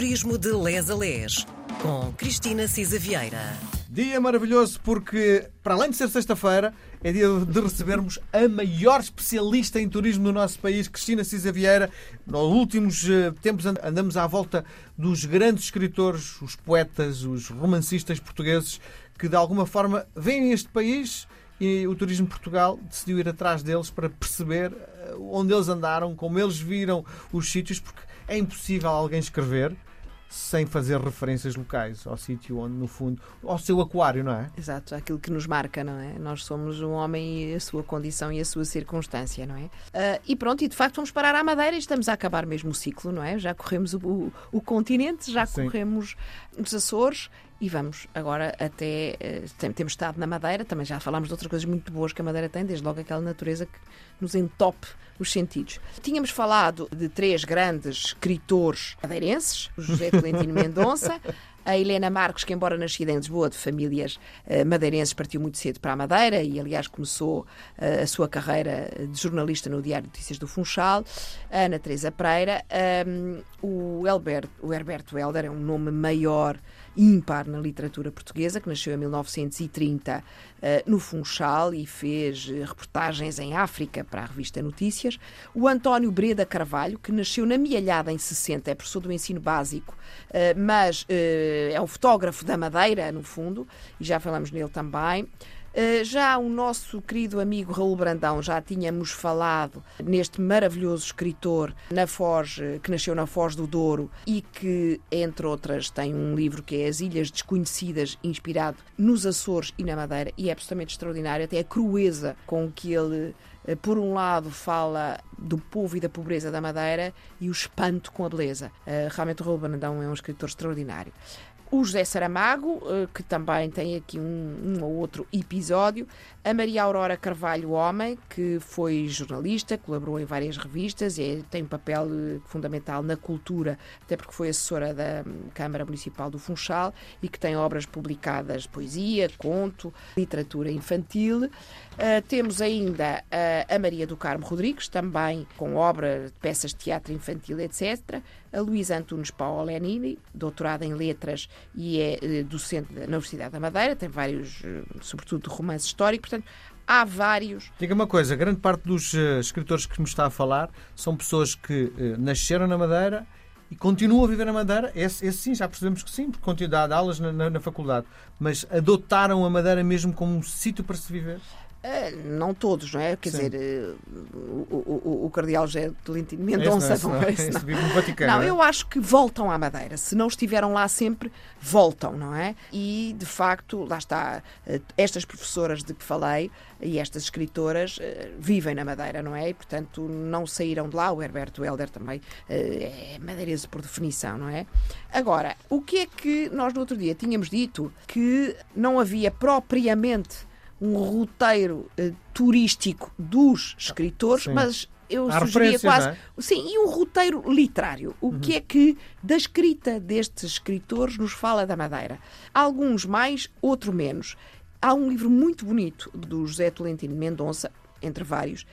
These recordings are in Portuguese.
Turismo de Les a Les, com Cristina Cisa Vieira. Dia maravilhoso porque, para além de ser sexta-feira, é dia de recebermos a maior especialista em turismo do nosso país, Cristina Cisa Vieira. Nos últimos eh, tempos andamos à volta dos grandes escritores, os poetas, os romancistas portugueses que de alguma forma vêm este país e o Turismo Portugal decidiu ir atrás deles para perceber eh, onde eles andaram, como eles viram os sítios, porque é impossível alguém escrever sem fazer referências locais ao sítio onde, no fundo, ao seu aquário, não é? Exato, aquilo que nos marca, não é? Nós somos um homem e a sua condição e a sua circunstância, não é? Uh, e pronto, e de facto vamos parar à Madeira e estamos a acabar mesmo o ciclo, não é? Já corremos o, o, o continente, já Sim. corremos os Açores e vamos agora até. Uh, temos estado na Madeira, também já falámos de outras coisas muito boas que a Madeira tem, desde logo aquela natureza que nos entope os sentidos. Tínhamos falado de três grandes escritores madeirenses, o José Tolentino Mendonça, a Helena Marques, que embora nascida em Lisboa, de famílias uh, madeirenses, partiu muito cedo para a Madeira e, aliás, começou uh, a sua carreira de jornalista no Diário de Notícias do Funchal. A Ana Teresa Pereira. Um, o, Elbert, o Herberto Helder é um nome maior ímpar na literatura portuguesa, que nasceu em 1930 uh, eh, no Funchal e fez uh, reportagens em África para a revista Notícias. O António Breda Carvalho, que nasceu na Mialhada em 60, é professor do ensino básico, uh, mas é um fotógrafo da Madeira, no fundo, e já falamos nele também. Eh, já o nosso querido amigo Raul Brandão, já tínhamos falado neste maravilhoso escritor na Foz, que nasceu na Foz do Douro e que, entre outras, tem um livro que é As Ilhas Desconhecidas, inspirado nos Açores e na Madeira, e é absolutamente extraordinário, até a crueza com que ele eh, por um lado, fala do povo e da pobreza da Madeira e o espanto com a beleza. Eh, realmente, o Raul Brandão é um escritor extraordinário o José Saramago, eh, que também tem aqui um, um, ou outro episódio, a Maria Aurora Carvalho Homem, que foi jornalista, colaborou em várias revistas e tem um papel eh, fundamental na cultura, até porque foi assessora da hum, Câmara Municipal do Funchal e que tem obras publicadas, poesia, conto, literatura infantil. Uh, temos ainda a Maria do Carmo Rodrigues, também com obra de peças de teatro infantil, etc. A Luísa Antunes Paolenini, doutorada em letras e é uh, docente na Universidade da Madeira, tem vários, sobretudo, de romance histórico, portanto, há vários. Diga uma coisa, grande parte dos escritores que me está a falar são pessoas que nasceram na Madeira e continuam a viver na Madeira, esse, esse sim, já percebemos que sim, porque continuam a dar aulas na, na, na, faculdade, mas adotaram a Madeira mesmo como um sítio para se viver? Uh, não todos, não é? Quer Sim. dizer, uh, o, o, o, Cardeal José Tolentino Mendonça não, é, não, não, não. Vaticano, não, é? eu acho que voltam à Madeira. Se não estiveram lá sempre, voltam, não é? E, de facto, lá está, uh, estas professoras de que falei e estas escritoras vivem na Madeira, não é? E, portanto, não saíram de lá. O Herberto Helder também é madeirense por definição, não é? Agora, o que é que nós no outro dia tínhamos dito? Que não havia propriamente um roteiro uh, turístico dos escritores, Sim. mas eu Há sugeria quase. É? Sim, e um roteiro literário. O uhum. que é que da escrita destes escritores nos fala da Madeira? Alguns mais, outro menos. Há um livro muito bonito do José Tolentino Mendonça, entre vários,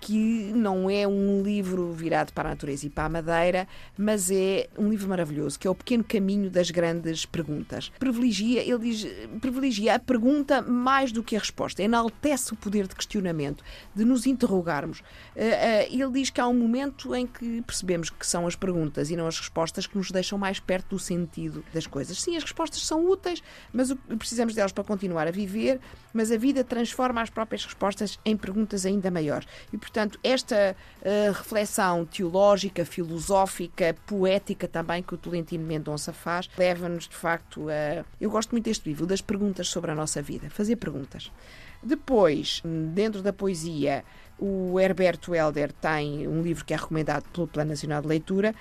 que não é um livro virado para a natureza e para a madeira, mas é um livro maravilhoso, que é o pequeno caminho das grandes perguntas. Privilegia, ele diz, privilegia a pergunta mais do que a resposta, enaltece o poder de questionamento, de nos interrogarmos. Eh, eh, ele diz que há um momento em que percebemos que são as perguntas e não as respostas que nos deixam mais perto do sentido das coisas. Sim, as respostas são úteis, mas precisamos delas para continuar a viver, mas a vida transforma as próprias respostas em perguntas ainda maiores. E, portanto, esta uh, reflexão teológica, filosófica, poética também que o Tolentino Mendonça faz, leva-nos, de facto, a. Eu gosto muito deste livro, das perguntas sobre a nossa vida, fazer perguntas. Depois, dentro da poesia, o Herberto Helder tem um livro que é recomendado pelo Plano Nacional de Leitura,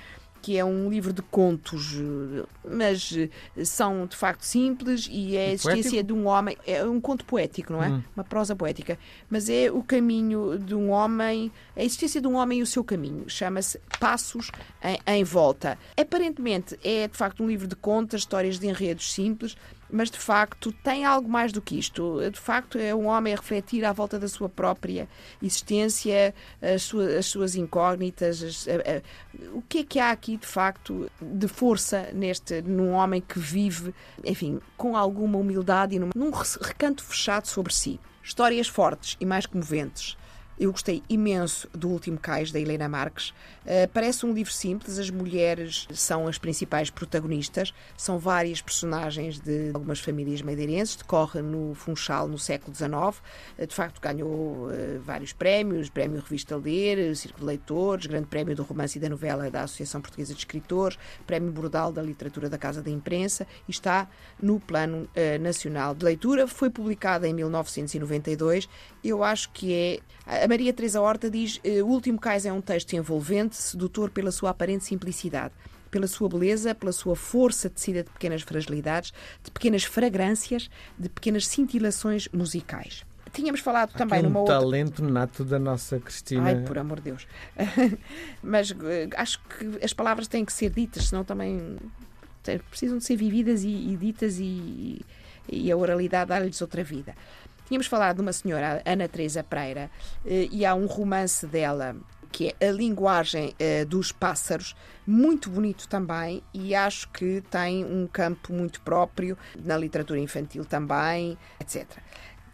que é um livro de contos, mas eh, são de facto simples e é a existência de um homem. É um conto poético, não é? Hum. Uma prosa poética. Mas é o caminho de um homem, a existência de um homem e o seu caminho. Chama-se Passos em, em Volta. Aparentemente é de facto um livro de contas, histórias de enredos simples, mas de facto tem algo mais do que isto. De facto, é um homem a refletir à volta da sua própria existência, as suas, as suas incógnitas. As, a, a, o que é que há aqui de facto de força neste, num homem que vive, enfim, com alguma humildade e num, num recanto fechado sobre si. Histórias fortes e mais comoventes eu gostei imenso do último cais da Helena Marques. Uh, parece um livro simples, as mulheres são as principais protagonistas, são várias personagens de algumas famílias madeirenses, decorre no Funchal no século XIX. Uh, de facto, ganhou uh, vários prémios: Prémio Revista Ler, Círculo de Leitores, Grande Prémio do Romance e da Novela da Associação Portuguesa de Escritores, Prémio Bordal da Literatura da Casa da Imprensa e está no Plano Nacional de Leitura. Foi publicada em 1992. Eu acho que é a Maria Teresa Horta diz: eh, O último cais é um texto envolvente, sedutor pela sua aparente simplicidade pela sua beleza, pela sua força tecida de pequenas fragilidades, de pequenas fragrâncias, de pequenas cintilações musicais. Tínhamos falado Aqui também um numa outra. talento nato da nossa Cristina. Ai, por amor de Deus. Mas uh, acho que as palavras têm que ser ditas, senão também precisam de ser vividas e, e ditas e, e a oralidade dá-lhes outra vida. Tínhamos falado de uma senhora, Ana Teresa Pereira, eh, e há um romance dela que é a linguagem uh, dos pássaros, muito bonito também, e acho que tem um campo muito próprio na literatura infantil também, etc.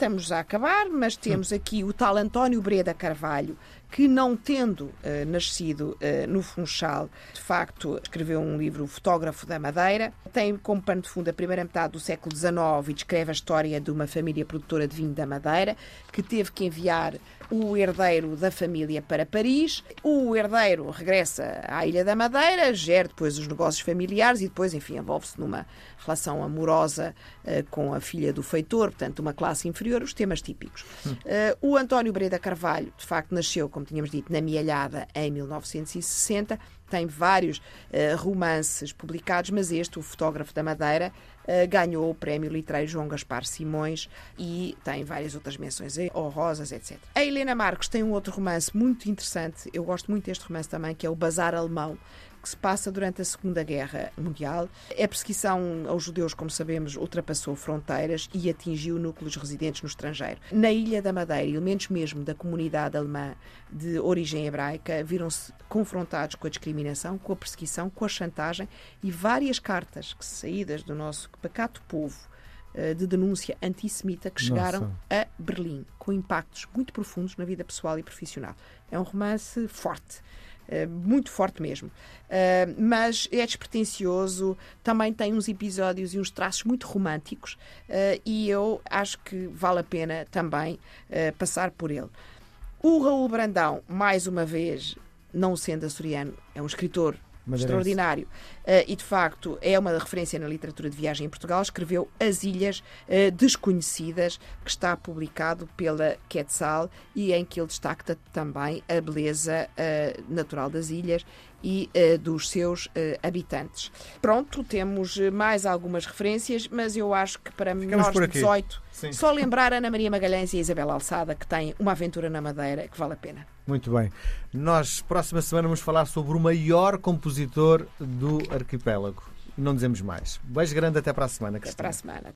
Estamos a acabar, mas temos aqui o tal António Breda Carvalho, que não tendo uh, nascido uh, no Funchal, de facto escreveu um livro, Fotógrafo da Madeira. Tem como pano de fundo a primeira metade do século XIX e descreve a história de uma família produtora de vinho da Madeira, que teve que enviar o herdeiro da família para Paris. O herdeiro regressa à Ilha da Madeira, gera depois os negócios familiares e depois, enfim, envolve-se numa relação amorosa uh, com a filha do feitor, portanto, uma classe inferior, os temas típicos. Hum. o António Breda Carvalho, de facto, nasceu, como tínhamos dito, na Mielhada em 1960. Tem vários uh, romances publicados, mas este, O Fotógrafo da Madeira, uh, ganhou o Prémio Literário João Gaspar Simões e tem várias outras menções honrosas, etc. A Helena Marcos tem um outro romance muito interessante, eu gosto muito deste romance também, que é O Bazar Alemão, que se passa durante a Segunda Guerra Mundial. A perseguição aos judeus, como sabemos, ultrapassou fronteiras e atingiu núcleos residentes no estrangeiro. Na Ilha da Madeira, elementos mesmo da comunidade alemã de origem hebraica viram-se confrontados com a discriminação, com a perseguição, com a chantagem e várias cartas que saídas do nosso pacato povo eh, de denúncia antissemita que chegaram Nossa. a Berlim, com impactos muito profundos na vida pessoal e profissional. É um romance forte. Eh, muito forte mesmo. Uh, mas é despretensioso, também tem uns episódios e uns traços muito românticos uh, e eu acho que vale a pena também passar por ele. O Raul Brandão, mais uma vez, não sendo açoriano, é um escritor extraordinário. Uh, e, de facto, é uma referência na literatura de viagem em Portugal. Escreveu As Ilhas uh, Desconhecidas, que está publicado pela Quetzal e em que ele destaca também a beleza uh, natural das ilhas e uh, dos seus uh, habitantes. Pronto, temos mais algumas referências, mas eu acho que para Ficamos menores de 18, Sim. só lembrar Ana Maria Magalhães e a Isabel Alçada, que têm uma aventura na Madeira que vale a pena. Muito bem. Nós, próxima semana, vamos falar sobre o maior compositor do arquipélago. Não dizemos mais. Beijo grande, até para a semana. Até para a semana.